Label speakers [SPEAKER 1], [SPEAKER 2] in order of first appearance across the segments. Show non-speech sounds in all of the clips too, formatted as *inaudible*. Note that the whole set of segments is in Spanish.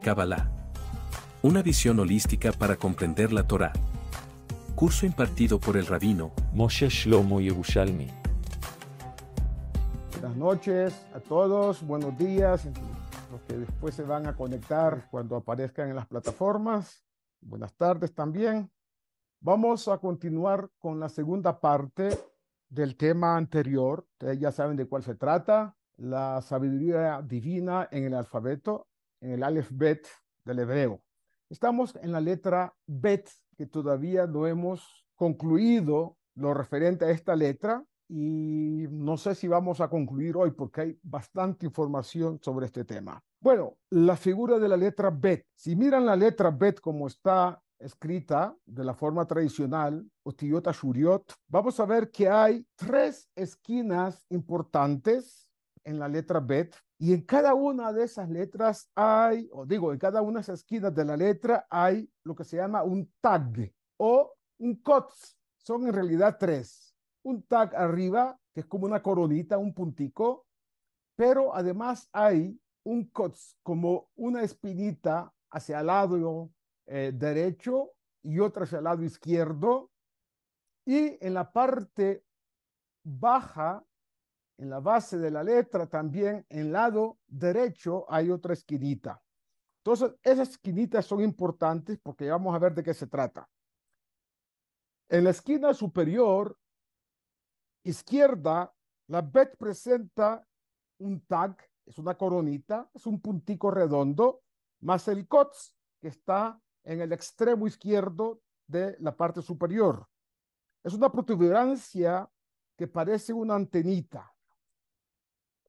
[SPEAKER 1] Kabbalah. Una visión holística para comprender la Torá. Curso impartido por el rabino
[SPEAKER 2] Moshe Shlomo Yerushalmi.
[SPEAKER 3] Buenas noches a todos, buenos días, los que después se van a conectar cuando aparezcan en las plataformas. Buenas tardes también. Vamos a continuar con la segunda parte del tema anterior. Ustedes ya saben de cuál se trata, la sabiduría divina en el alfabeto, en el Aleph Bet del hebreo. Estamos en la letra Bet, que todavía no hemos concluido lo referente a esta letra y no sé si vamos a concluir hoy porque hay bastante información sobre este tema. Bueno, la figura de la letra Bet. Si miran la letra Bet como está escrita de la forma tradicional, Otiyota Shuriot, vamos a ver que hay tres esquinas importantes en la letra Bet y en cada una de esas letras hay, o digo, en cada una de esas esquinas de la letra hay lo que se llama un tag o un COTS. Son en realidad tres. Un tag arriba, que es como una coronita, un puntico, pero además hay un COTS, como una espinita hacia el lado eh, derecho y otra hacia el lado izquierdo. Y en la parte baja en la base de la letra también en lado derecho hay otra esquinita. Entonces, esas esquinitas son importantes porque vamos a ver de qué se trata. En la esquina superior izquierda, la bet presenta un tag, es una coronita, es un puntico redondo, más el COTS que está en el extremo izquierdo de la parte superior. Es una protuberancia que parece una antenita.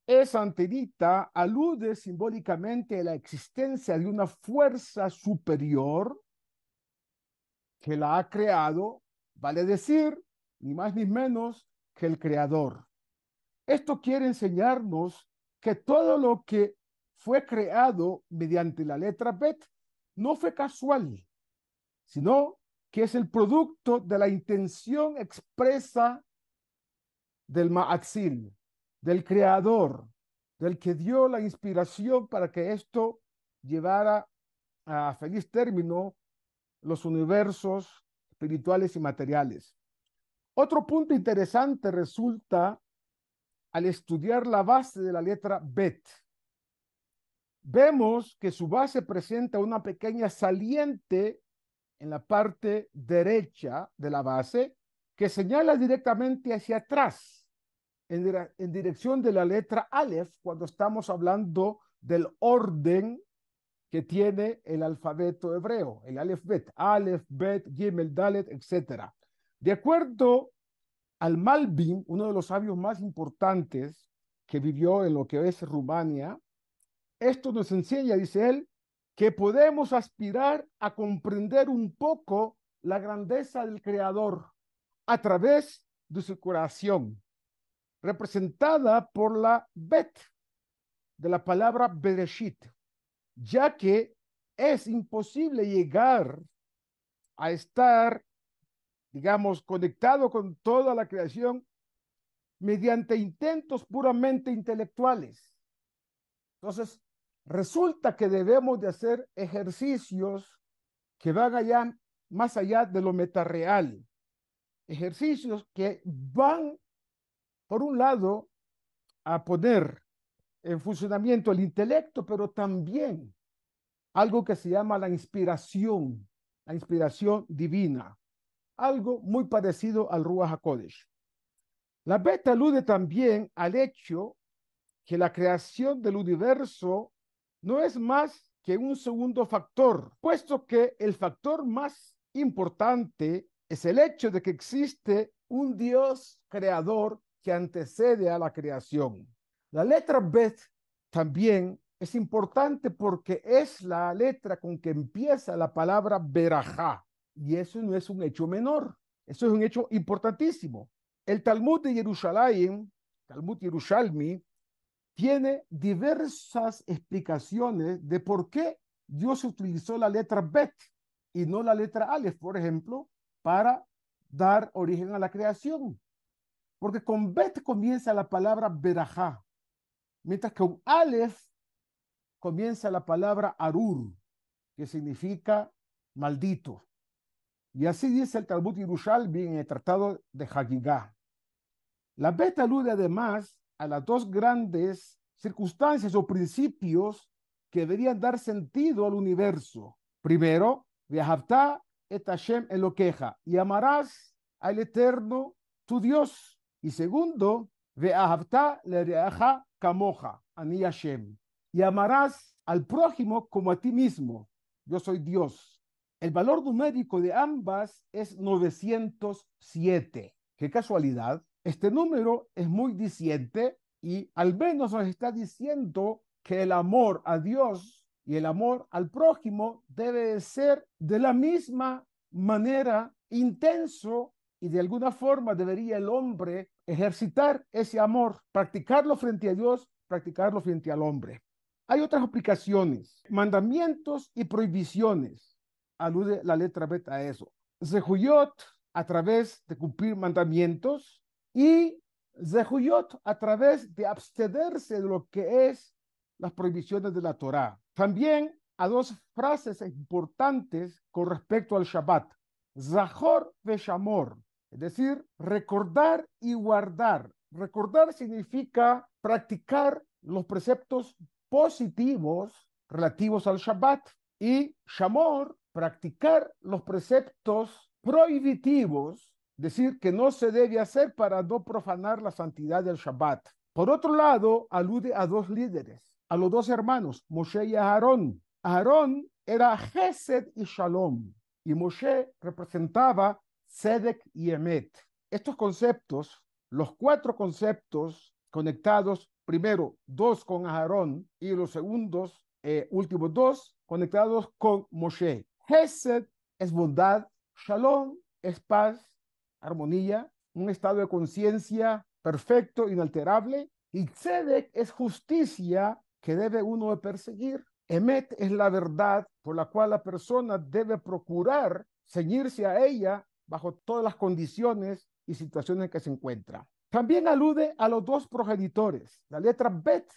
[SPEAKER 3] Esa antenita alude simbólicamente a la existencia de una fuerza superior que la ha creado, vale decir, ni más ni menos que el creador. Esto quiere enseñarnos que todo lo que fue creado mediante la letra Bet no fue casual, sino que es el producto de la intención expresa del Ma'axil, del creador, del que dio la inspiración para que esto llevara a feliz término los universos espirituales y materiales. Otro punto interesante resulta al estudiar la base de la letra Bet. Vemos que su base presenta una pequeña saliente en la parte derecha de la base que señala directamente hacia atrás en, dirección de la letra Aleph cuando estamos hablando del orden que tiene el alfabeto hebreo, el Aleph Bet, Aleph, Bet, Gimel, Dalet, etc. De acuerdo al Malbim, uno de los sabios más importantes que vivió en lo que es Rumania, esto nos enseña, dice él, que podemos aspirar a comprender un poco la grandeza del Creador a través de su curación representada por la bet de la palabra Bereshit, ya que es imposible llegar a estar, digamos, conectado con toda la creación mediante intentos puramente intelectuales. Entonces, resulta que debemos de hacer ejercicios que van allá, más allá de lo metareal, ejercicios que van por un lado, a poner en funcionamiento el intelecto, pero también algo que se llama la inspiración, la inspiración divina, algo muy parecido al Ruach HaKodesh. La beta alude también al hecho que la creación del universo no es más que un segundo factor, puesto que el factor más importante es el hecho de que existe un Dios creador que antecede a la creación. La letra Bet también es importante porque es la letra con que empieza la palabra Berajá. Y eso no es un hecho menor, eso es un hecho importantísimo. El Talmud de Jerusalén, Talmud Yerushalmi, tiene diversas explicaciones de por qué Dios utilizó la letra Bet y no la letra Aleph, por ejemplo, para dar origen a la creación. Porque con Bet comienza la palabra Berajá, mientras que con Aleph comienza la palabra Arur. que significa maldito. Y así dice el Talmud Yerushalmi en el Tratado de Hagigah. La Bet alude además a las dos grandes circunstancias o principios que deberían dar sentido al universo. Primero, Vehavta et Hashem queja y amarás al Eterno tu Dios. Y segundo, kamoja, y amarás al prójimo como a ti mismo. Yo soy Dios. El valor numérico de ambas es 907. Qué casualidad. Este número es muy diciente y al menos nos está diciendo que el amor a Dios y el amor al prójimo debe ser de la misma manera intenso y de alguna forma debería el hombre ejercitar ese amor, practicarlo frente a Dios, practicarlo frente al hombre. Hay otras aplicaciones, mandamientos y prohibiciones alude la letra beta a eso. Zehuyot a través de cumplir mandamientos y Zehuyot a través de abstenerse de lo que es las prohibiciones de la Torá. También a dos frases importantes con respecto al Shabbat. Zahor Veshamor, es decir, recordar y guardar. Recordar significa practicar los preceptos positivos relativos al Shabbat y Shamor practicar los preceptos prohibitivos, decir que no se debe hacer para no profanar la santidad del Shabbat. Por otro lado, alude a dos líderes, a los dos hermanos, Moshe y Aarón. Aarón era Gesed y Shalom, y Moshe representaba Sedek y Emet. Estos conceptos, los cuatro conceptos conectados, primero dos con Aarón y los segundos, eh, últimos dos, conectados con Moshe. Hesed es bondad, Shalom es paz, armonía, un estado de conciencia perfecto, inalterable, y Tzedek es justicia que debe uno perseguir. Emet es la verdad por la cual la persona debe procurar ceñirse a ella bajo todas las condiciones y situaciones en que se encuentra. También alude a los dos progenitores. La letra Bet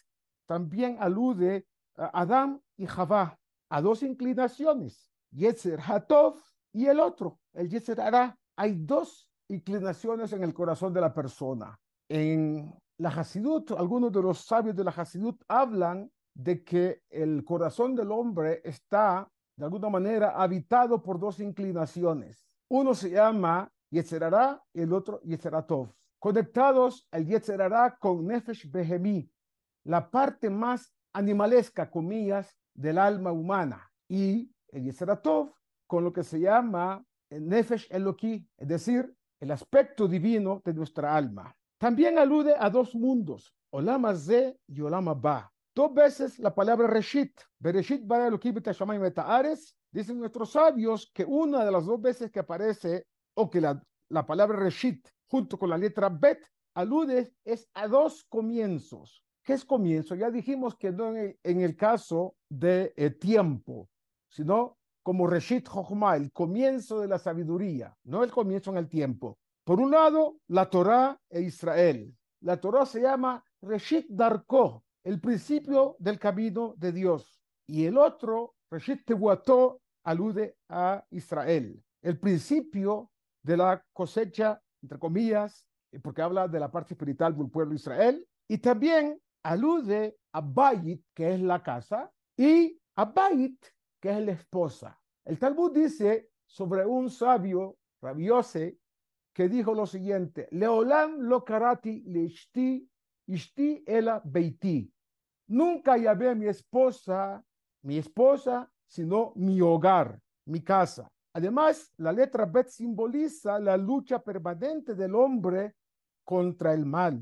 [SPEAKER 3] también alude a Adán y Javá, a dos inclinaciones. Yetzer Hatov y el otro, el Yetzer Hará. Hay dos inclinaciones en el corazón de la persona. En la Hasidut, algunos de los sabios de la Hasidut hablan de que el corazón del hombre está, de alguna manera, habitado por dos inclinaciones. Uno se llama Yetzerará y el otro Yetzeratov. Conectados el Yetzerará con Nefesh Behemí, la parte más animalesca, comillas, del alma humana. Y el Yeseratov con lo que se llama Nefesh Eloki, es decir, el aspecto divino de nuestra alma. También alude a dos mundos, Olama Ze y Olama Ba. Dos veces la palabra Reshit, Bereshit Bara Eloki Betashamayim Betaares, dicen nuestros sabios que una de las dos veces que aparece, o que la, la palabra Reshit junto con la letra Bet alude es a dos comienzos. ¿Qué es comienzo? Ya dijimos que no en el, caso de eh, tiempo, sino como Reshit Chochma, el comienzo de la sabiduría, no el comienzo en el tiempo. Por un lado, la Torah e Israel. La Torah se llama Reshit Darko, el principio del camino de Dios. Y el otro, Reshit Tehuato, alude a Israel, el principio de la cosecha, entre comillas, porque habla de la parte espiritual del pueblo de Israel, y también alude a Bayit, que es la casa, y a Bait, que es la esposa. El Talmud dice sobre un sabio, rabiose, que dijo lo siguiente, Leolam lo karati ishti, ishti ela beiti. Nunca llamé a mi esposa, mi esposa, sino mi hogar, mi casa. Además, la letra Bet simboliza la lucha permanente del hombre contra el mal.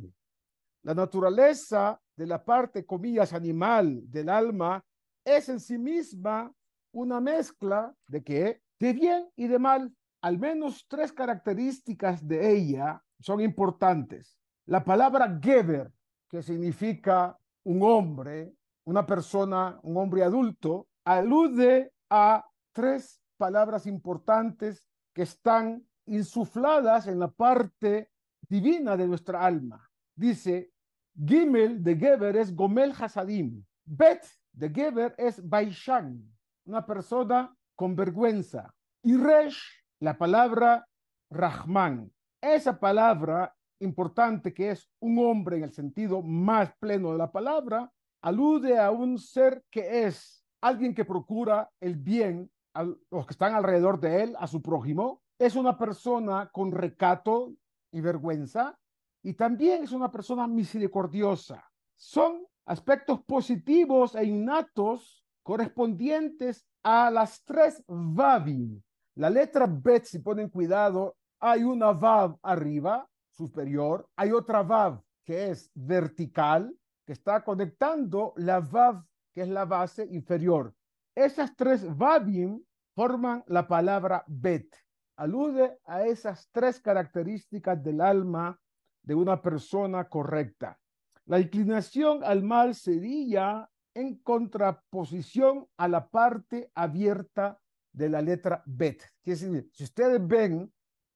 [SPEAKER 3] La naturaleza de la parte, comillas, animal del alma es en sí misma una mezcla de qué? De bien y de mal. Al menos tres características de ella son importantes. La palabra Geber, que significa un hombre, una persona, un hombre adulto, alude a tres palabras importantes que están insufladas en la parte divina de nuestra alma. Dice, Gimel de Geber es Gomel Hasadim. Bet de Geber es Baishan. una persona con vergüenza. Y Resh, la palabra Rahman. Esa palabra importante que es un hombre en el sentido más pleno de la palabra, alude a un ser que es alguien que procura el bien a los que están alrededor de él, a su prójimo. Es una persona con recato y vergüenza y también es una persona misericordiosa. Son aspectos positivos e innatos correspondientes a las tres Vavim. La letra Bet, si ponen cuidado, hay una Vav arriba, superior, hay otra Vav que es vertical, que está conectando la Vav, que es la base inferior. Esas tres Vavim forman la palabra Bet. Alude a esas tres características del alma de una persona correcta. La inclinación al mal sería en contraposición a la parte abierta de la letra Bet. si ustedes ven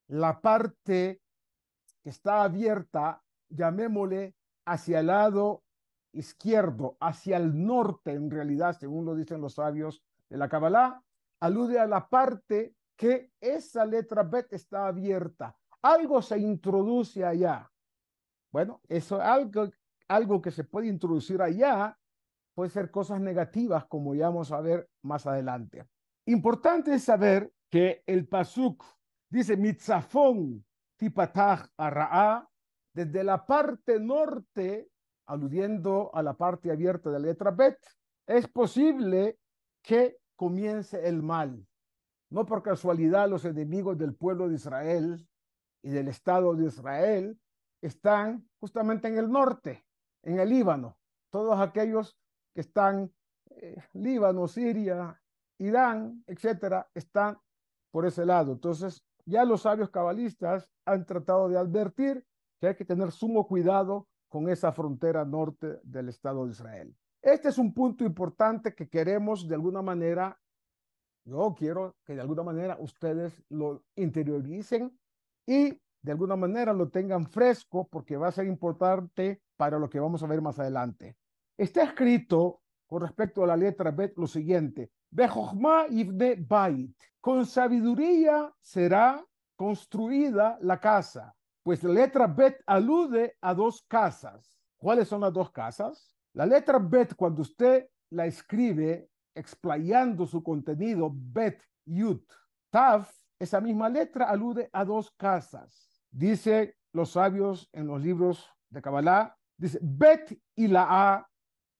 [SPEAKER 3] la parte que está abierta, llamémosle hacia el lado izquierdo, hacia el norte, en realidad, según lo dicen los sabios de la Kabbalah, alude a la parte que esa letra Bet está abierta. Algo se introduce allá. Bueno, eso algo, algo que se puede introducir allá puede ser cosas negativas, como ya vamos a ver más adelante. Importante es saber que el pasuk dice mitzafón tipatach arra'a desde la parte norte, aludiendo a la parte abierta de la letra Bet, es posible que comience el mal. No por casualidad los enemigos del pueblo de Israel y del Estado de Israel están justamente en el norte, en el Líbano. Todos aquellos que están, eh, Líbano, Siria, Irán, etcétera, están por ese lado. Entonces, ya los sabios cabalistas han tratado de advertir que hay que tener sumo cuidado con esa frontera norte del Estado de Israel. Este es un punto importante que queremos de alguna manera, yo quiero que de alguna manera ustedes lo interioricen y de alguna manera lo tengan fresco porque va a ser importante para lo que vamos a ver más adelante. Está escrito con respecto a la letra Bet lo siguiente, Bait, con sabiduría será construida la casa, pues la letra Bet alude a dos casas. ¿Cuáles son las dos casas? La letra Bet, cuando usted la escribe explayando su contenido, Bet, Yut, Tav, esa misma letra alude a dos casas dice los sabios en los libros de Kabbalah, dice Bet y la A,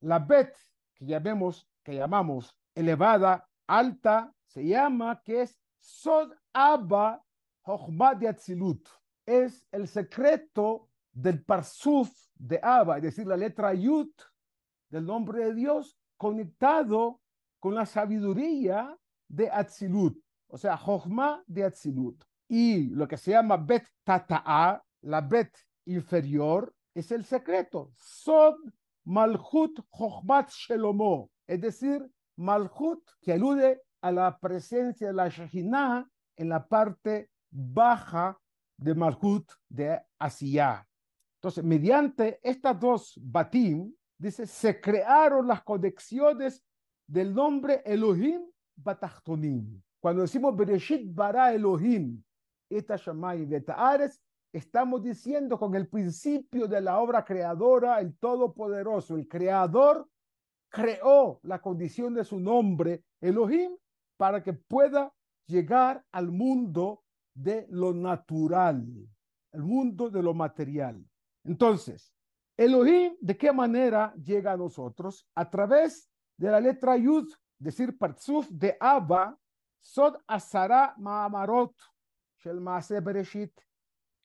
[SPEAKER 3] la Bet que llamemos, que llamamos elevada, alta, se llama que es Sod Abba Hochmad Atzilut. Es el secreto del Parsuf de Abba, es decir, la letra Yud del nombre de Dios conectado con la sabiduría de Atzilut, o sea, Hochma de Atzilut y lo que se llama bet tata'a, la bet inferior, es el secreto. Sod malhut chochmat shelomo, es decir, malhut que alude a la presencia de la Shekhinah en la parte baja de malhut de Asiyah. Entonces, mediante estas dos batim, dice, se crearon las conexiones del nombre Elohim Batachtonim. Cuando decimos Bereshit bara Elohim, esta estamos diciendo con el principio de la obra creadora, el Todopoderoso, el Creador, creó la condición de su nombre, Elohim, para que pueda llegar al mundo de lo natural, el mundo de lo material. Entonces, Elohim, ¿de qué manera llega a nosotros? A través de la letra Yud, decir Partsuf de Abba, Sod Asara Maamarot,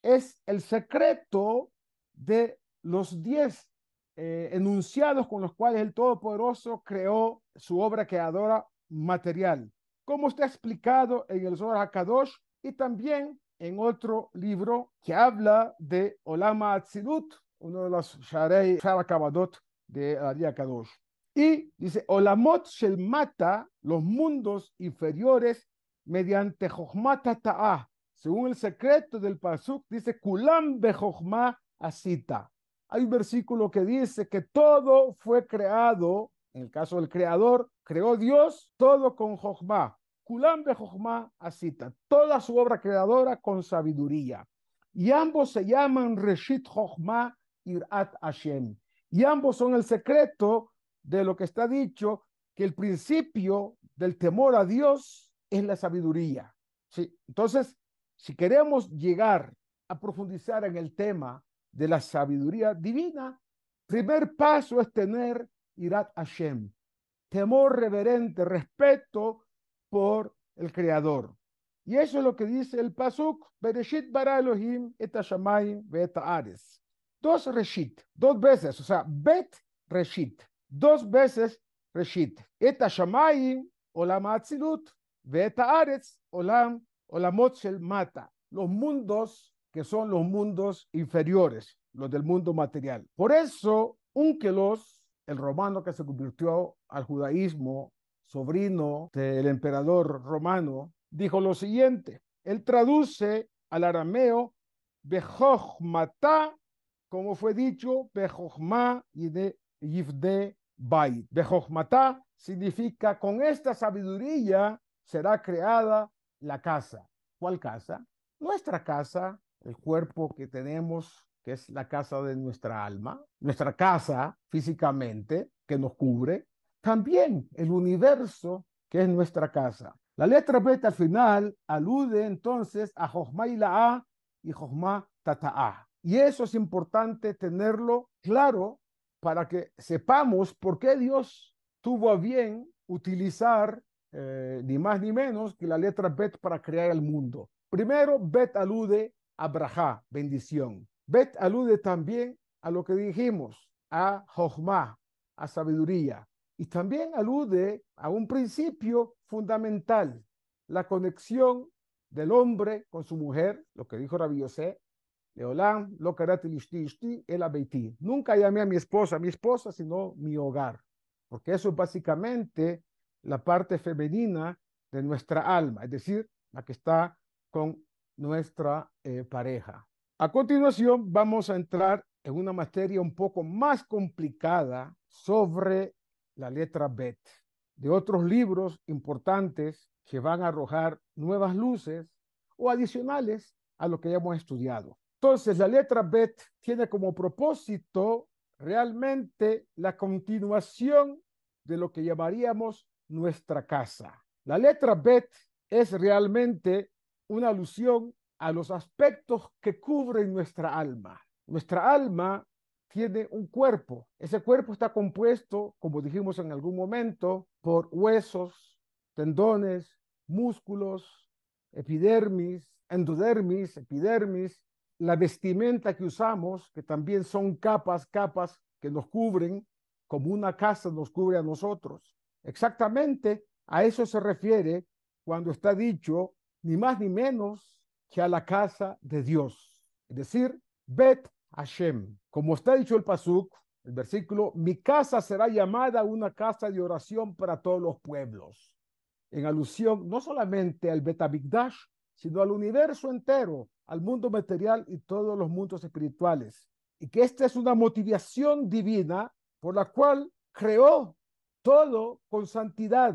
[SPEAKER 3] es el secreto de los diez eh, enunciados con los cuales el Todopoderoso creó su obra creadora material, como está explicado en el Zohar HaKadosh y también en otro libro que habla de Olama Atzilut, uno de los Sharei Sharakabadot de Ari Kadosh. Y dice, Olamot Shel Mata, los mundos inferiores, mediante Jochmata según el secreto del Pasuk, dice, Kulam Bejochma Asita. Hay un versículo que dice que todo fue creado En el caso del creador, creó Dios todo con Jochma. Kulam be Jochma asita. Toda su obra creadora con sabiduría. Y ambos se llaman Reshit Jochma Irat Hashem. Y ambos son el secreto de lo que está dicho, que el principio del temor a Dios es la sabiduría. Sí, entonces, si queremos llegar a profundizar en el tema de la sabiduría divina, primer paso es tener Irat Hashem, temor reverente, respeto por el Creador. Y eso es lo que dice el Pasuk, Bereshit bara Elohim et Hashamayim et Ares. Dos Reshit, dos veces, o sea, Bet Reshit, dos veces Reshit. Et Hashamayim Olam Atzilut, et Ares Olam Olamot Shel Mata. Los mundos que son los mundos inferiores, los del mundo material. Por eso, Unkelos, el romano que se convirtió al judaísmo, sobrino del emperador romano, dijo lo siguiente. Él traduce al arameo Bejochmata, como fue dicho, Bejochma y de Yifde Bait. Bejochmata significa con esta sabiduría será creada la casa. ¿Cuál casa? Nuestra casa, el cuerpo que tenemos, que es la casa de nuestra alma, nuestra casa físicamente, que nos cubre, también el universo, que es nuestra casa. La letra beta al final alude entonces a Jochma y la A y Jochma Tata'a. Y eso es importante tenerlo claro para que sepamos por qué Dios tuvo a bien utilizar eh, ni más ni menos que la letra Bet para crear el mundo. Primero, Bet alude a Braja, bendición. Bet alude también a lo que dijimos, a Jochma, a sabiduría. Y también alude a un principio fundamental, la conexión del hombre con su mujer, lo que dijo Rabbi Yosef, Leolam, lo el abeiti. Nunca llamé a mi esposa, mi esposa, sino mi hogar, porque eso es básicamente la parte femenina de nuestra alma, es decir, la que está con nuestra eh, pareja. A continuación, vamos a entrar en una materia un poco más complicada sobre la letra Bet, de otros libros importantes que van a arrojar nuevas luces o adicionales a lo que ya hemos estudiado. Entonces, la letra Bet tiene como propósito realmente la continuación de lo que llamaríamos nuestra casa. La letra Bet es realmente una alusión a los aspectos que cubren nuestra alma. Nuestra alma tiene un cuerpo. Ese cuerpo está compuesto, como dijimos en algún momento, por huesos, tendones, músculos, epidermis, endodermis, epidermis, la vestimenta que usamos, que también son capas, capas que nos cubren, como una casa nos cubre a nosotros. Exactamente a eso se refiere cuando está dicho ni más ni menos que a la casa de Dios. Es decir, Bet Hashem. Como está dicho el Pasuk, el versículo, mi casa será llamada una casa de oración para todos los pueblos. En alusión no solamente al Betabigdash, sino al universo entero, al mundo material y todos los mundos espirituales. Y que esta es una motivación divina por la cual creó todo con santidad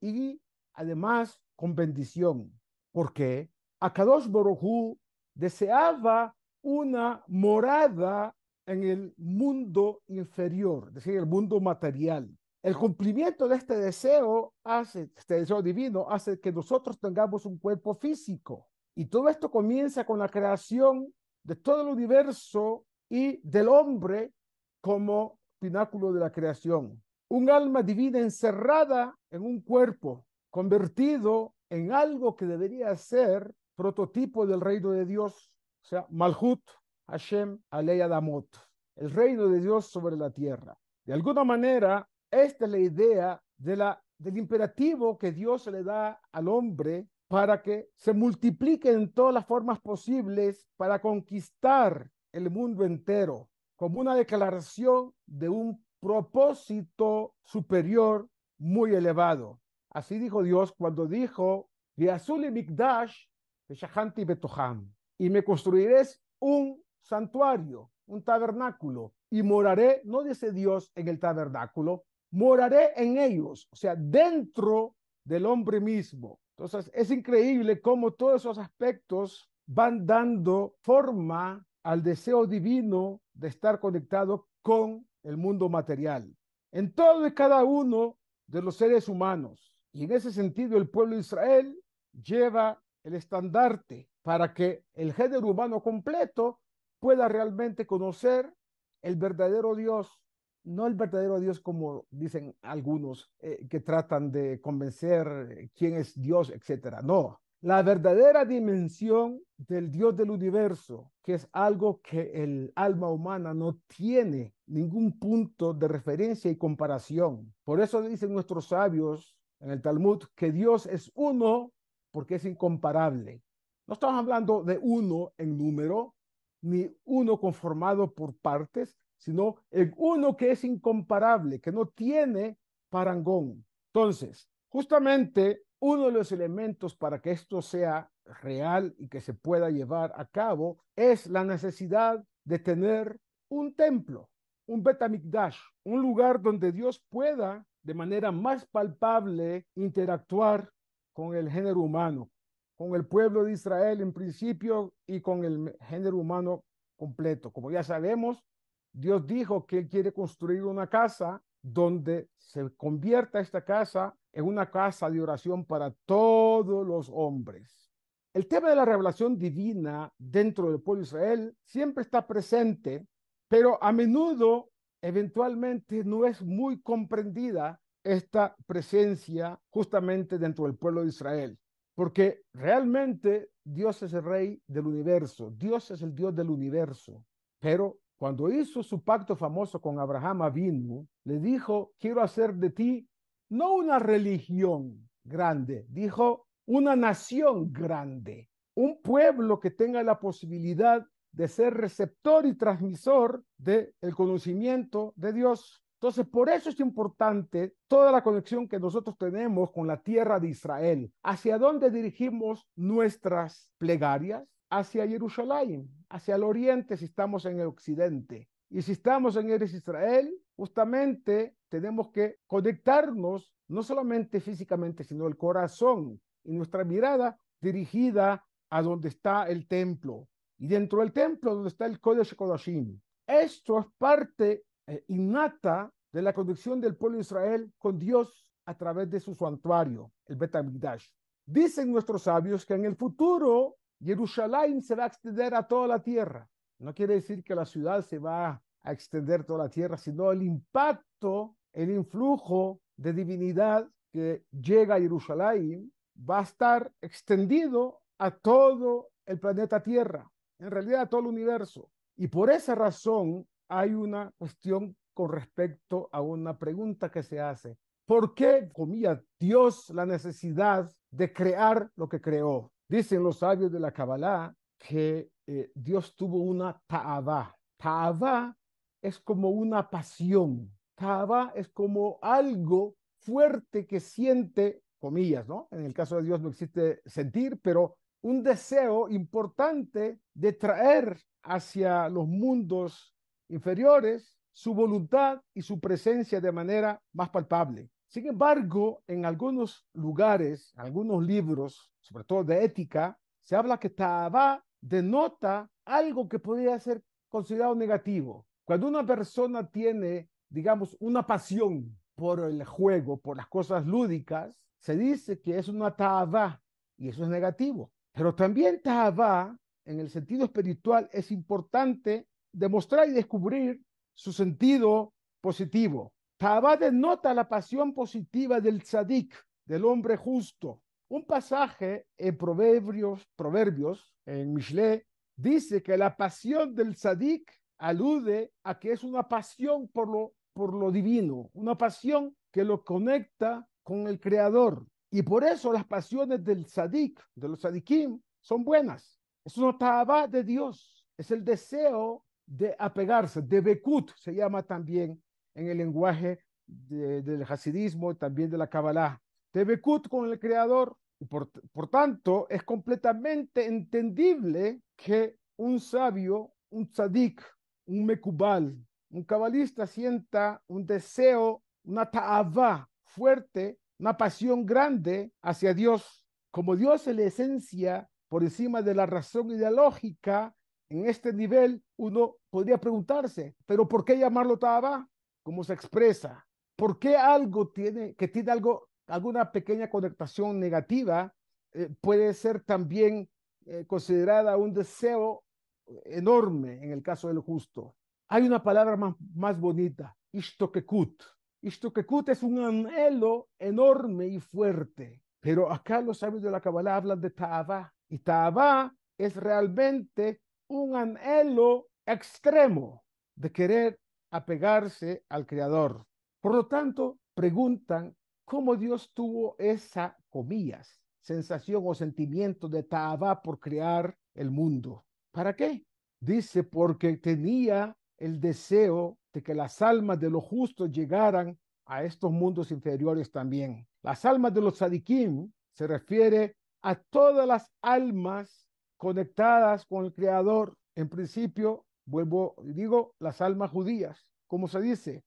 [SPEAKER 3] y además con bendición. Porque Akadosh Borohu deseaba una morada en el mundo inferior, es decir, el mundo material. El cumplimiento de este deseo hace, este deseo divino, hace que nosotros tengamos un cuerpo físico. Y todo esto comienza con la creación de todo el universo y del hombre como pináculo de la creación un alma divina encerrada en un cuerpo, convertido en algo que debería ser prototipo del reino de Dios, o sea, Malhut Hashem Alei Adamot, el reino de Dios sobre la tierra. De alguna manera, esta es la idea del imperativo que Dios le da al hombre para que se multiplique en todas las formas posibles para conquistar el mundo entero, como una declaración de un propósito superior muy elevado. Así dijo Dios cuando dijo, Mikdash y me construiré un santuario, un tabernáculo, y moraré, no dice Dios en el tabernáculo, moraré en ellos, o sea, dentro del hombre mismo. Entonces, es increíble cómo todos esos aspectos van dando forma al deseo divino de estar conectado con el mundo material. En todo y cada uno de los seres humanos. Y en ese sentido, el pueblo de Israel lleva el estandarte para que el género humano completo pueda realmente conocer el verdadero Dios, no el verdadero Dios como dicen algunos eh, que tratan de convencer quién es Dios, etcétera. No, la verdadera dimensión del Dios del universo, que es algo que el alma humana no tiene ningún punto de referencia y comparación. Por eso dicen nuestros sabios en el Talmud que Dios es uno porque es incomparable. No estamos hablando de uno en número, ni uno conformado por partes, sino en uno que es incomparable, que no tiene parangón. Entonces, justamente uno de los elementos para que esto sea real y que se pueda llevar a cabo es la necesidad de tener un templo, un Betamikdash, un lugar donde Dios pueda de manera más palpable interactuar con el género humano, con el pueblo de Israel en principio y con el género humano completo. Como ya sabemos, Dios dijo que Él quiere construir una casa donde se convierta esta casa en una casa de oración para todos los hombres. El tema de la revelación divina dentro del pueblo de Israel siempre está presente, pero a menudo, eventualmente, no es muy comprendida esta presencia justamente dentro del pueblo de Israel. Porque realmente Dios es el rey del universo, Dios es el Dios del universo. Pero cuando hizo su pacto famoso con Abraham Avinu, le dijo, quiero hacer de ti no una religión grande, dijo una nación grande, un pueblo que tenga la posibilidad de ser receptor y transmisor del el conocimiento de Dios. Entonces, por eso es importante toda la conexión que nosotros tenemos con la tierra de Israel. ¿Hacia dónde dirigimos nuestras plegarias? Hacia Jerusalén, hacia el oriente si estamos en el occidente. Y si estamos en Eres Israel, justamente tenemos que conectarnos no solamente físicamente, sino el corazón y nuestra mirada dirigida a donde está el templo. Y dentro del templo, donde está el Kodesh Kodashim. Esto es parte eh, innata de la conexión del pueblo de Israel con Dios a través de su santuario, el Bet Dicen nuestros sabios que en el futuro Jerusalén se va a extender a toda la tierra. No quiere decir que la ciudad se va a extender toda la tierra, sino el impacto, el influjo de divinidad que llega a Jerusalén va a estar extendido a todo el planeta Tierra, en realidad a todo el universo. Y por esa razón hay una cuestión con respecto a una pregunta que se hace. ¿Por qué, comía Dios la necesidad de crear lo que creó? Dicen los sabios de la Kabbalah que eh, Dios tuvo una ta'avá. Ta'avá es como una pasión. Ta'avá es como algo fuerte que siente, comillas, ¿no? En el caso de Dios no existe sentir, pero un deseo importante de traer hacia los mundos inferiores su voluntad y su presencia de manera más palpable. Sin embargo, en algunos lugares, algunos libros, sobre todo de ética, se habla que Ta'abá denota algo que podría ser considerado negativo. Cuando una persona tiene, digamos, una pasión por el juego, por las cosas lúdicas, se dice que es una Ta'abá y eso es negativo. Pero también Ta'abá, en el sentido espiritual, es importante demostrar y descubrir su sentido positivo. Tabá denota la pasión positiva del tzadik, del hombre justo. Un pasaje en Proverbios, Proverbios en Mishle, dice que la pasión del tzadik alude a que es una pasión por lo, por lo divino, una pasión que lo conecta con el Creador. Y por eso las pasiones del tzadik, de los tzadikim, son buenas. Es una tabá de Dios, es el deseo de apegarse, de Bekut se llama también en el lenguaje del hasidismo también de la Kabbalah. De Bekut con el Creador. Por, por tanto, es completamente entendible que un sabio, un tzadik, un mekubal, un cabalista sienta un deseo una ta'avá fuerte, una pasión grande hacia Dios. Como Dios es la esencia por encima de la razón y en este nivel uno podría preguntarse, pero ¿por qué llamarlo ta'avá? ¿Cómo se expresa? ¿Por qué algo tiene, que tiene algo, alguna pequeña conectación negativa, eh, puede ser también eh, considerada un deseo enorme en el caso del justo? Hay una palabra más, más bonita, ishtokekut. Ishtokekut es un anhelo enorme y fuerte, pero acá los sabios de la Kabbalah hablan de ta'avá, y ta'avá es realmente un anhelo extremo de querer apegarse al Creador. Por lo tanto, preguntan cómo Dios tuvo esa, comillas, sensación o sentimiento de ta'avá por crear el mundo. ¿Para qué? Dice, porque tenía el deseo de que las almas de los justos llegaran a estos mundos inferiores también. Las almas de los sadikim se refiere a todas las almas conectadas con el Creador. En principio, vuelvo, digo, las almas judías, como se dice,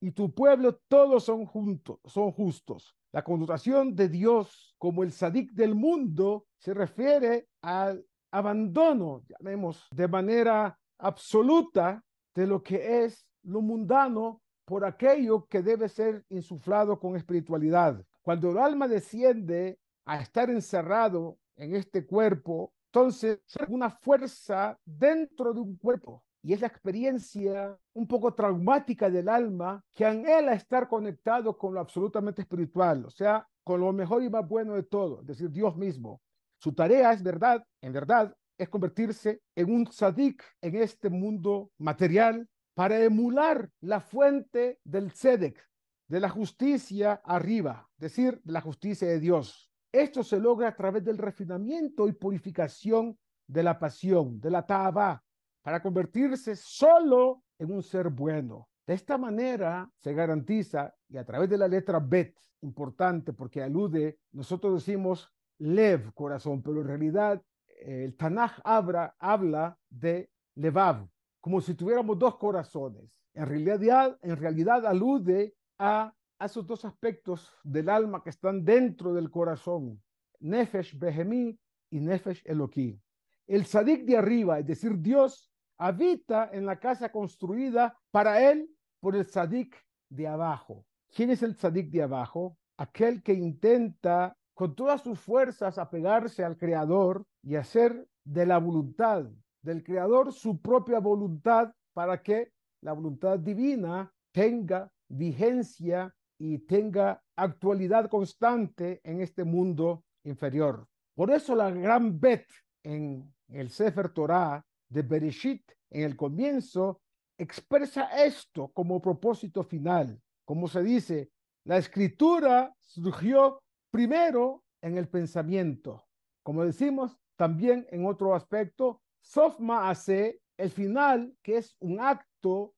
[SPEAKER 3] y tu pueblo todos son juntos, son justos. La connotación de Dios como el sadik del mundo se refiere al abandono, llamemos, de manera absoluta de lo que es lo mundano por aquello que debe ser insuflado con espiritualidad. Cuando el alma desciende a estar encerrado en este cuerpo, entonces es una fuerza dentro de un cuerpo. Y es la experiencia un poco traumática del alma que anhela estar conectado con lo absolutamente espiritual, o sea, con lo mejor y más bueno de todo, es decir, Dios mismo. Su tarea es verdad, en verdad, es convertirse en un sadik en este mundo material para emular la fuente del tzedek, de la justicia arriba, es decir, de la justicia de Dios. Esto se logra a través del refinamiento y purificación de la pasión, de la ta'aba, para convertirse solo en un ser bueno. De esta manera se garantiza, y a través de la letra Bet, importante porque alude, nosotros decimos Lev, corazón, pero en realidad el Tanaj habla, habla de Levav, como si tuviéramos dos corazones. En realidad alude a, esos dos aspectos del alma que están dentro del corazón, Nefesh Behemí y Nefesh Eloquí. El sadik de arriba, es decir, Dios, habita en la casa construida para él por el sadik de abajo. ¿Quién es el sadik de abajo? Aquel que intenta con todas sus fuerzas apegarse al Creador y hacer de la voluntad del Creador su propia voluntad para que la voluntad divina tenga vigencia y tenga actualidad constante en este mundo inferior. Por eso la gran bet en el Sefer Torah de Bereshit, en el comienzo, expresa esto como propósito final. Como se dice, la escritura surgió primero en el pensamiento. Como decimos también en otro aspecto, Sofma hace el final, que es un acto,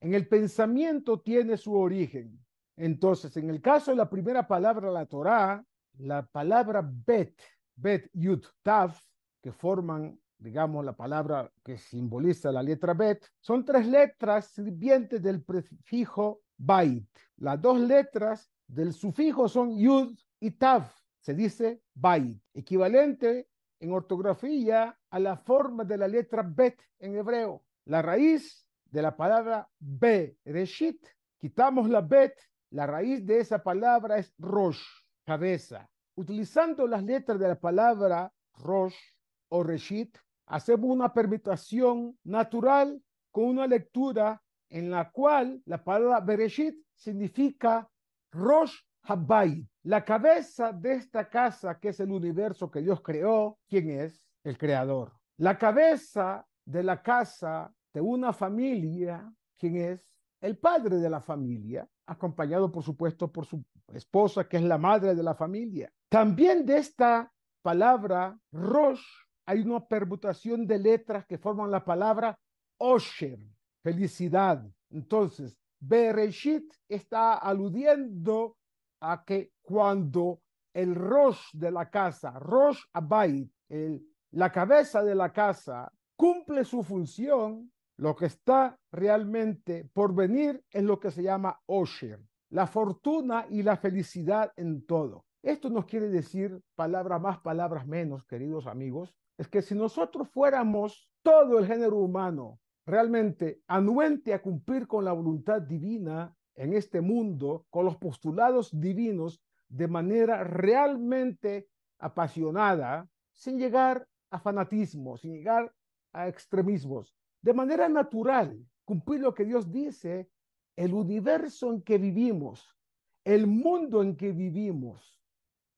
[SPEAKER 3] en el pensamiento tiene su origen. Entonces, en el caso de la primera palabra, la Torah, la palabra bet, bet, yud, tav, que forman, digamos, la palabra que simboliza la letra bet, son tres letras sirvientes del prefijo bait. Las dos letras del sufijo son yud y tav. Se dice bait, equivalente en ortografía a la forma de la letra bet en hebreo. La raíz de la palabra be, reshit, quitamos la bet, la raíz de esa palabra es rosh, cabeza. Utilizando las letras de la palabra rosh o reshit, hacemos una permutación natural con una lectura en la cual la palabra bereshit significa rosh habayit, la cabeza de esta casa que es el universo que Dios creó, ¿quién es? El creador. La cabeza de la casa de una familia, quien es el padre de la familia, acompañado por supuesto por su esposa, que es la madre de la familia. También de esta palabra Rosh hay una permutación de letras que forman la palabra Osher, felicidad. Entonces, Bereshit está aludiendo a que cuando el Rosh de la casa, Rosh Abayit, el, la cabeza de la casa, cumple su función, Lo que está realmente por venir es lo que se llama Osher, la fortuna y la felicidad en todo. Esto nos quiere decir palabras más, palabras menos, queridos amigos, es que si nosotros fuéramos todo el género humano realmente anuente a cumplir con la voluntad divina en este mundo, con los postulados divinos, de manera realmente apasionada, sin llegar a fanatismo, sin llegar a extremismos, de manera natural, cumplir lo que Dios dice, el universo en que vivimos, el mundo en que vivimos,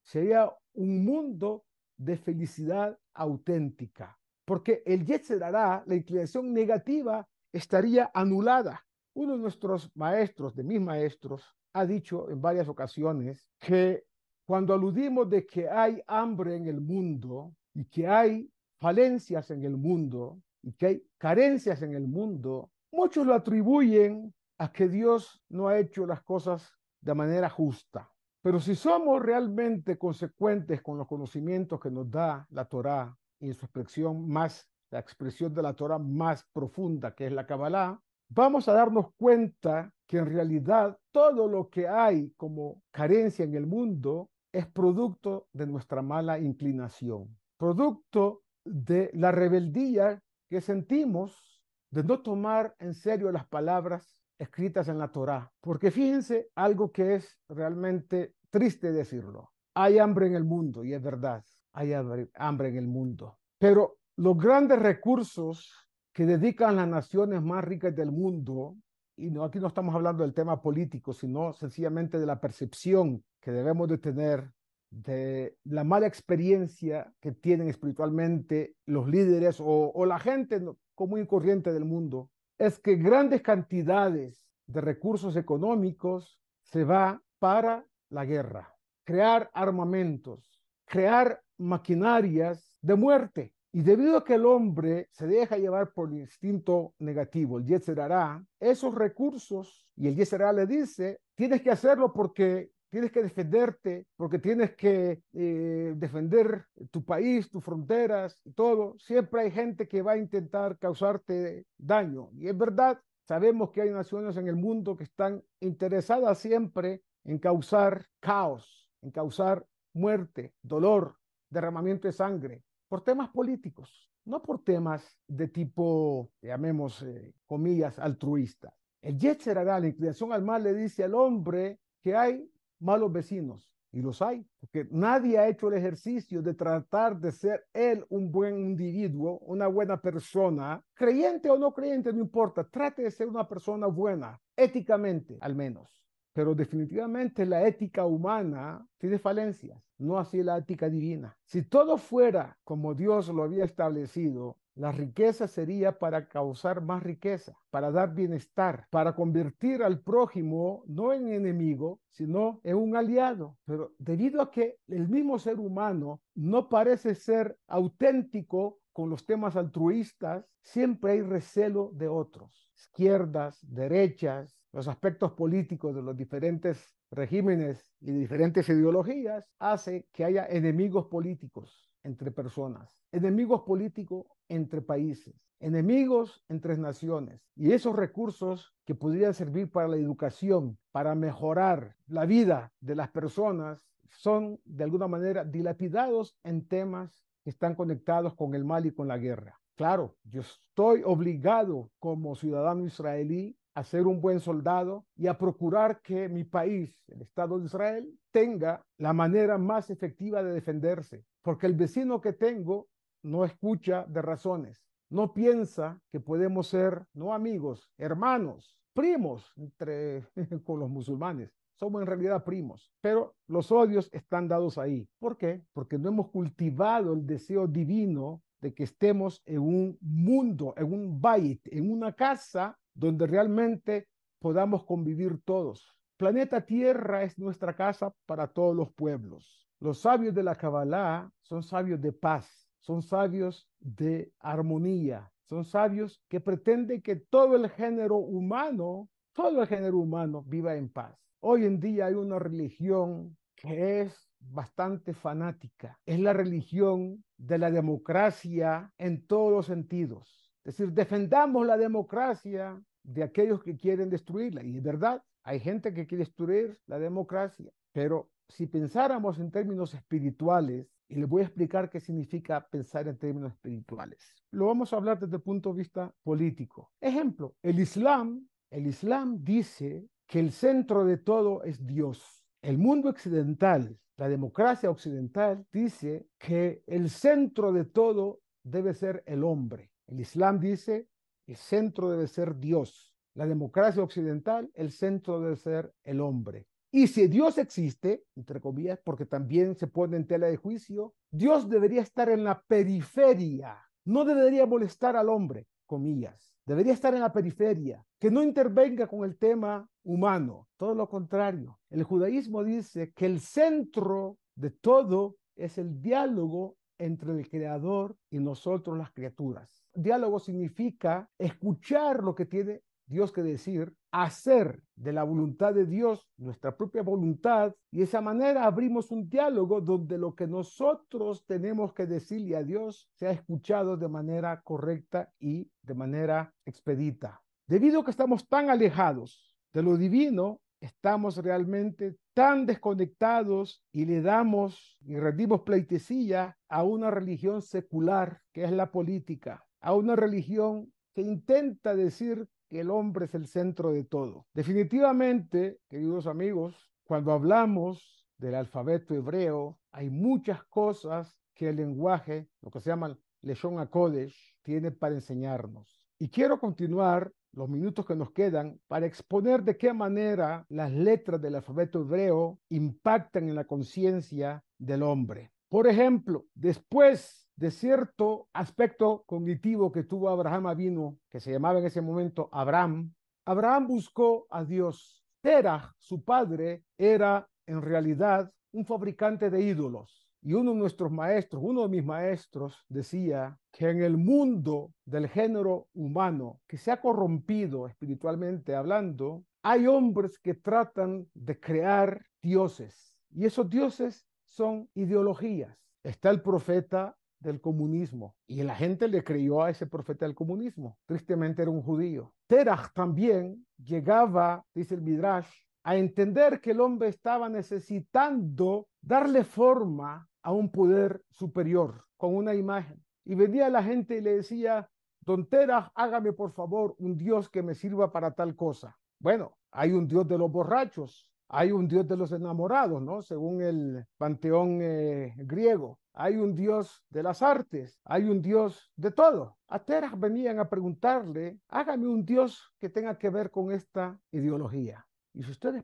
[SPEAKER 3] sería un mundo de felicidad auténtica, porque el Yetzerará, la inclinación negativa, estaría anulada. Uno de nuestros maestros, de mis maestros, ha dicho en varias ocasiones que cuando aludimos de que hay hambre en el mundo y que hay falencias en el mundo y que hay carencias en el mundo, muchos lo atribuyen a que Dios no ha hecho las cosas de manera justa. Pero si somos realmente consecuentes con los conocimientos que nos da la Torá y en su expresión más, la expresión de la Torá más profunda, que es la Kabbalah, vamos a darnos cuenta que en realidad todo lo que hay como carencia en el mundo es producto de nuestra mala inclinación, producto de la rebeldía que sentimos de no tomar en serio las palabras escritas en la Torá. Porque fíjense algo que es realmente triste decirlo. Hay hambre en el mundo, y es verdad, hay hambre en el mundo. Pero los grandes recursos que dedican las naciones más ricas del mundo, y aquí no estamos hablando del tema político, sino sencillamente de la percepción que debemos de tener de la mala experiencia que tienen espiritualmente los líderes o, la gente común y corriente del mundo es que grandes cantidades de recursos económicos se va para la guerra, crear armamentos, crear maquinarias de muerte. Y debido a que el hombre se deja llevar por el instinto negativo, el Yetzerará, esos recursos, y el Yetzerará le dice, tienes que hacerlo porque tienes que defenderte, porque tienes que eh, defender tu país, tus fronteras y todo. Siempre hay gente que va a intentar causarte daño. Y es verdad, sabemos que hay naciones en el mundo que están interesadas siempre en causar caos, en causar muerte, dolor, derramamiento de sangre, por temas políticos, no por temas de tipo, llamemos eh, comillas, altruista. El Yetzer la inclinación al mal, le dice al hombre que hay malos vecinos, y los hay, porque nadie ha hecho el ejercicio de tratar de ser él un buen individuo, una buena persona, creyente o no creyente, no importa, trate de ser una persona buena, éticamente al menos. Pero definitivamente la ética humana tiene falencias, no así la ética divina. Si todo fuera como Dios lo había establecido, la riqueza sería para causar más riqueza, para dar bienestar, para convertir al prójimo no en enemigo, sino en un aliado. Pero debido a que el mismo ser humano no parece ser auténtico con los temas altruistas, siempre hay recelo de otros, izquierdas, derechas, los aspectos políticos de los diferentes regímenes y diferentes ideologías, hace que haya enemigos políticos entre personas, enemigos políticos entre países, enemigos entre naciones. Y esos recursos que podrían servir para la educación, para mejorar la vida de las personas, son de alguna manera dilapidados en temas están conectados con el mal y con la guerra. Claro, yo estoy obligado como ciudadano israelí a ser un buen soldado y a procurar que mi país, el Estado de Israel, tenga la manera más efectiva de defenderse, porque el vecino que tengo no escucha de razones, no piensa que podemos ser, no amigos, hermanos, primos entre, *laughs* con los musulmanes. Somos en realidad primos, pero los odios están dados ahí. ¿Por qué? Porque no hemos cultivado el deseo divino de que estemos en un mundo, en un bait, en una casa donde realmente podamos convivir todos. Planeta Tierra es nuestra casa para todos los pueblos. Los sabios de la Kabbalah son sabios de paz, son sabios de armonía, son sabios que pretenden que todo el género humano, todo el género humano viva en paz. Hoy en día hay una religión que es bastante fanática. Es la religión de la democracia en todos los sentidos Es decir, defendamos la democracia de aquellos que quieren destruirla. Y es verdad, hay gente que quiere destruir la democracia, pero si pensáramos en términos espirituales, y les voy a explicar qué significa pensar en términos espirituales. Lo vamos a hablar desde el punto de vista político. Ejemplo, el Islam, el Islam dice que el centro de todo es Dios. El mundo occidental, la democracia occidental, dice que el centro de todo debe ser el hombre. El Islam dice el centro debe ser Dios. La democracia occidental, el centro debe ser el hombre. Y si Dios existe, entre comillas, porque también se pone en tela de juicio, Dios debería estar en la periferia, no debería molestar al hombre, comillas. Debería estar en la periferia, que no intervenga con el tema humano. Todo lo contrario. El judaísmo dice que el centro de todo es el diálogo entre el creador y nosotros las criaturas. Diálogo significa escuchar lo que tiene Dios que decir, hacer de la voluntad de Dios nuestra propia voluntad y de esa manera abrimos un diálogo donde lo que nosotros tenemos que decirle a Dios sea escuchado de manera correcta y de manera expedita. Debido a que estamos tan alejados de lo divino, estamos realmente tan desconectados y le damos y rendimos pleitesía a una religión secular que es la política, a una religión que intenta decir que el hombre es el centro de todo. Definitivamente, queridos amigos, cuando hablamos del alfabeto hebreo, hay muchas cosas que el lenguaje, lo que se llama Leshon HaKodesh, tiene para enseñarnos. Y quiero continuar los minutos que nos quedan para exponer de qué manera las letras del alfabeto hebreo impactan en la conciencia del hombre. Por ejemplo, después de cierto aspecto cognitivo que tuvo Abraham Avino, que se llamaba en ese momento Abraham, Abraham buscó a Dios. Terah, su padre, era en realidad un fabricante de ídolos. Y uno de nuestros maestros, uno de mis maestros, decía que en el mundo del género humano, que se ha corrompido espiritualmente hablando, hay hombres que tratan de crear dioses. Y esos dioses son ideologías. Está el profeta del comunismo. Y la gente le creyó a ese profeta del comunismo. Tristemente era un judío. Terach también llegaba, dice el Midrash, a entender que el hombre estaba necesitando darle forma a un poder superior con una imagen. Y venía la gente y le decía, don Terach, hágame por favor un Dios que me sirva para tal cosa. Bueno, hay un Dios de los borrachos, hay un Dios de los enamorados, ¿no? Según el panteón eh, griego hay un Dios de las artes, hay un Dios de todo. A Terah venían a preguntarle, hágame un Dios que tenga que ver con esta ideología. Y si ustedes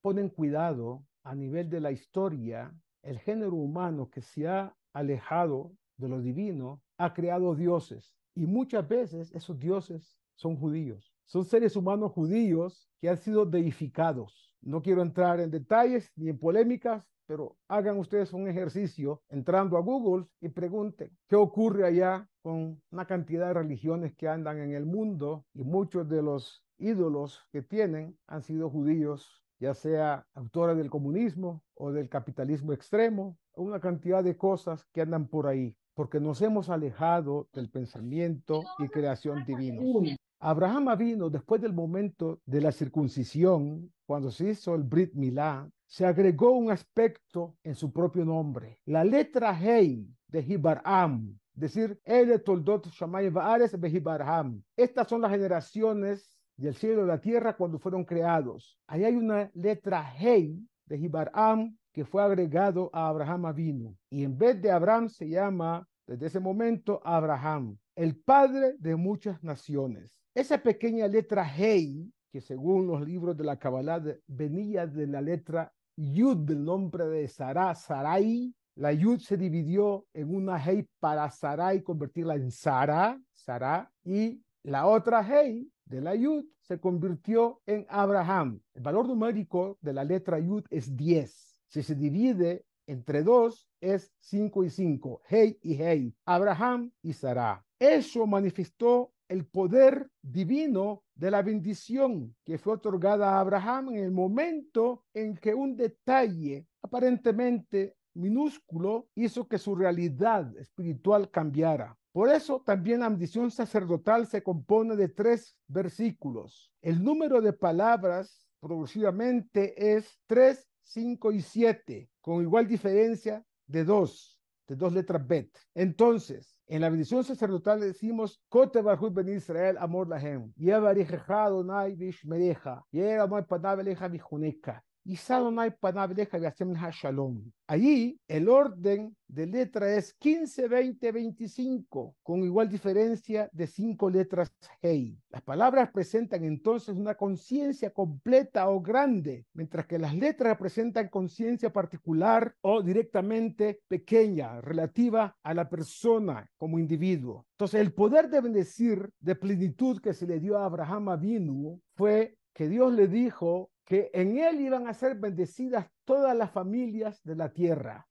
[SPEAKER 3] ponen cuidado a nivel de la historia, el género humano que se ha alejado de lo divino ha creado dioses. Y muchas veces esos dioses son judíos. Son seres humanos judíos que han sido deificados. No quiero entrar en detalles ni en polémicas, pero hagan ustedes un ejercicio entrando a Google y pregunten qué ocurre allá con una cantidad de religiones que andan en el mundo y muchos de los ídolos que tienen han sido judíos, ya sea autores del comunismo o del capitalismo extremo, una cantidad de cosas que andan por ahí, porque nos hemos alejado del pensamiento y creación divino. Abraham vino después del momento de la circuncisión, cuando se hizo el Brit Milá, se agregó un aspecto en su propio nombre. La letra Hei de Hibaram, decir, El Toldot Shamay Baares. Estas son las generaciones del cielo y la tierra cuando fueron creados. Ahí hay una letra Hei de Hibaram que fue agregado a Abraham Avino. Y en vez de Abraham se llama desde ese momento Abraham, el padre de muchas naciones. Esa pequeña letra Hei, que según los libros de la Kabbalah venía de la letra Yud del nombre de Sarai, Sarai, la Yud se dividió en una Hei para Sarai, convertirla en Sara, Sara, y la otra Hei de la Yud se convirtió en Abraham. El valor numérico de la letra Yud es 10. Si se divide entre dos, es 5 y 5, Hei y Hei, Abraham y Sara. Eso manifestó el poder divino de la bendición que fue otorgada a Abraham en el momento en que un detalle aparentemente minúsculo hizo que su realidad espiritual cambiara. Por eso también la bendición sacerdotal se compone de tres versículos. El número de palabras progresivamente es 3, 5 y 7, con igual diferencia de dos, de dos letras bet. Entonces, en la bendición sacerdotal decimos, Kote Barhut Ben Israel, amor lahem. Yevarija Adonai Vishmereja. Yeramai Panabeleja Vijuneca y Sadonai Shalom. Allí el orden de letra es 15, 20, 25, con igual diferencia de cinco letras Hei. Las palabras presentan entonces una conciencia completa o grande, mientras que las letras representan conciencia particular o directamente pequeña, relativa a la persona como individuo. Entonces, el poder de bendecir de plenitud que se le dio a Abraham Avinu fue que Dios le dijo que en él iban a ser bendecidas todas las familias de la tierra.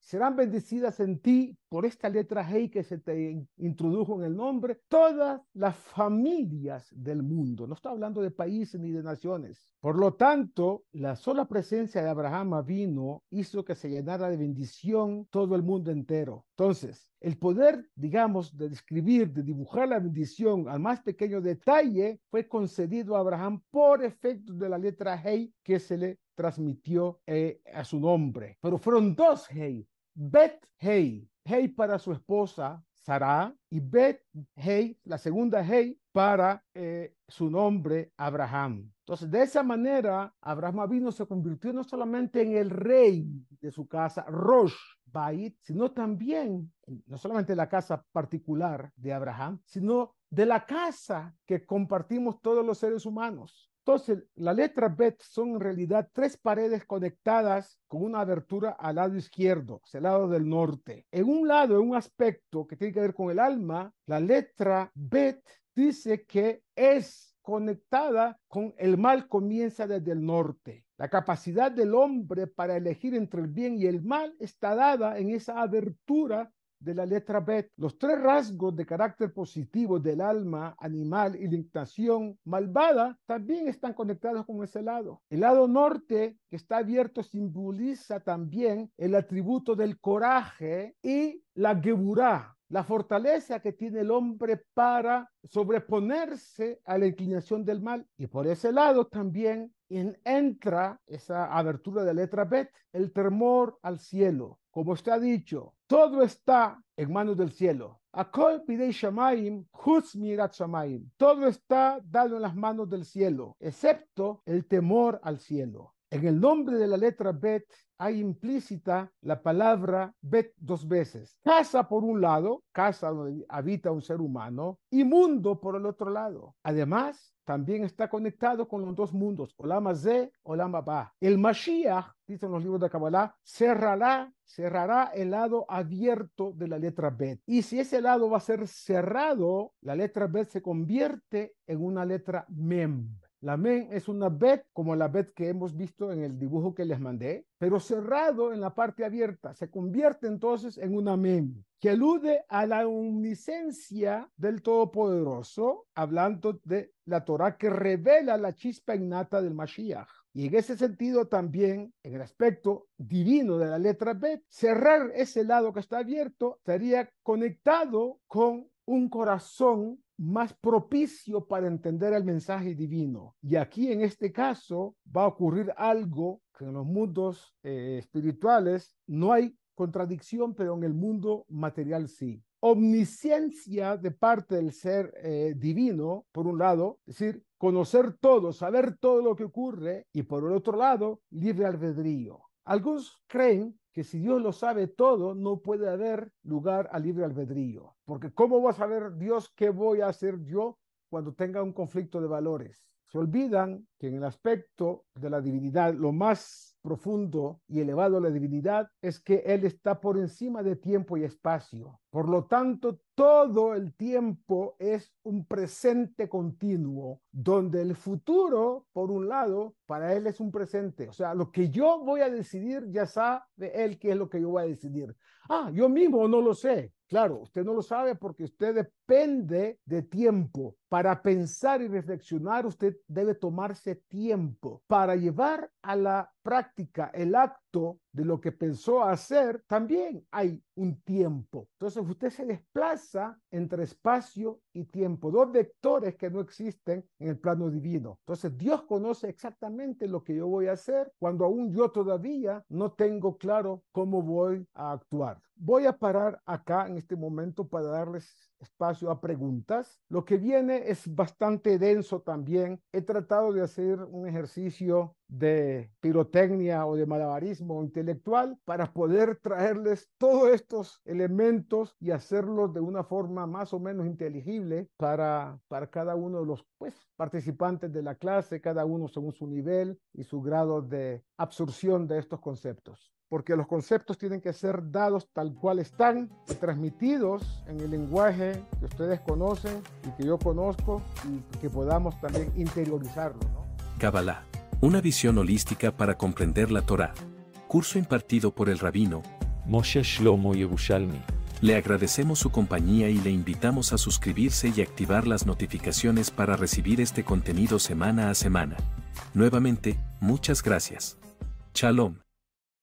[SPEAKER 3] Serán bendecidas en ti por esta letra Hei que se te introdujo en el nombre, todas las familias del mundo. No está hablando de países ni de naciones. Por lo tanto, la sola presencia de Abraham vino hizo que se llenara de bendición todo el mundo entero. Entonces, el poder, digamos, de describir, de dibujar la bendición al más pequeño detalle fue concedido a Abraham por efectos de la letra Hei que se le transmitió eh, a su nombre. Pero fueron dos Hei. Bet Hei, Hei para su esposa Sarah y Bet Hei, la segunda Hei para eh, su nombre Abraham. Entonces, de esa manera, Abraham vino se convirtió no solamente en el rey de su casa, Rosh Bait, sino también, no solamente la casa particular de Abraham, sino de la casa que compartimos todos los seres humanos. Entonces, la letra Bet son en realidad tres paredes conectadas con una abertura al lado izquierdo, el lado del norte. En un lado, en un aspecto que tiene que ver con el alma, la letra Bet dice que es conectada con el mal comienza desde el norte. La capacidad del hombre para elegir entre el bien y el mal está dada en esa abertura de la letra Bet. Los tres rasgos de carácter positivo del alma animal y la inclinación malvada también están conectados con ese lado. El lado norte que está abierto simboliza también el atributo del coraje y la geburá, la fortaleza que tiene el hombre para sobreponerse a la inclinación del mal. Y por ese lado también entra esa abertura de letra Bet, el temor al cielo. Como está dicho, todo está en manos del cielo. Todo está dado en las manos del cielo, excepto el temor al cielo. En el nombre de la letra Bet hay implícita la palabra Bet dos veces. Casa por un lado, casa donde habita un ser humano, y mundo por el otro lado. Además, también está conectado con los dos mundos, Olama Ze, Olama Ba. El Mashiach, dicen los libros de Kabbalah, cerrará, cerrará el lado abierto de la letra Bet. Y si ese lado va a ser cerrado, la letra Bet se convierte en una letra Mem. La men es una bet como la bet que hemos visto en el dibujo que les mandé, pero cerrado en la parte abierta. Se convierte entonces en una men que alude a la omniscencia del Todopoderoso, hablando de la Torah que revela la chispa innata del Mashiach. Y en ese sentido también, en el aspecto divino de la letra Bet, cerrar ese lado que está abierto estaría conectado con un corazón más propicio para entender el mensaje divino. Y aquí en este caso va a ocurrir algo que en los mundos eh, espirituales no hay contradicción, pero en el mundo material sí. Omnisciencia de parte del ser eh, divino, por un lado, es decir, conocer todo, saber todo lo que ocurre, y por el otro lado, libre albedrío. Algunos creen que si Dios lo sabe todo, no puede haber lugar a libre albedrío. Porque ¿cómo va a saber Dios qué voy a hacer yo cuando tenga un conflicto de valores? Se olvidan que en el aspecto de la divinidad, lo más profundo y elevado de la divinidad es que Él está por encima de tiempo y espacio. Por lo tanto, todo el tiempo es un presente continuo, donde el futuro, por un lado, para Él es un presente. O sea, lo que yo voy a decidir, ya sabe Él qué es lo que yo voy a decidir. Ah, yo mismo no lo sé. Claro, usted no lo sabe porque usted depende de tiempo. Para pensar y reflexionar, usted debe tomarse tiempo. Para llevar a la práctica el acto de lo que pensó hacer, también hay un tiempo. Entonces usted se desplaza entre espacio y tiempo, dos vectores que no existen en el plano divino. Entonces Dios conoce exactamente lo que yo voy a hacer cuando aún yo todavía no tengo claro cómo voy a actuar. Voy a parar acá en este momento para darles espacio a preguntas. Lo que viene es bastante denso también. He tratado de hacer un ejercicio de pirotecnia o de malabarismo intelectual para poder traerles todos estos elementos y hacerlos de una forma más o menos inteligible para, para cada uno de los pues, participantes de la clase, cada uno según su nivel y su grado de absorción de estos conceptos porque los conceptos tienen que ser dados tal cual están y transmitidos en el lenguaje que ustedes conocen y que yo conozco y que podamos también interiorizarlo. ¿no?
[SPEAKER 1] Kabbalah, una visión holística para comprender la Torah. Curso impartido por el rabino
[SPEAKER 2] Moshe Shlomo Yerushalmi.
[SPEAKER 1] Le agradecemos su compañía y le invitamos a suscribirse y activar las notificaciones para recibir este contenido semana a semana. Nuevamente, muchas gracias. Shalom.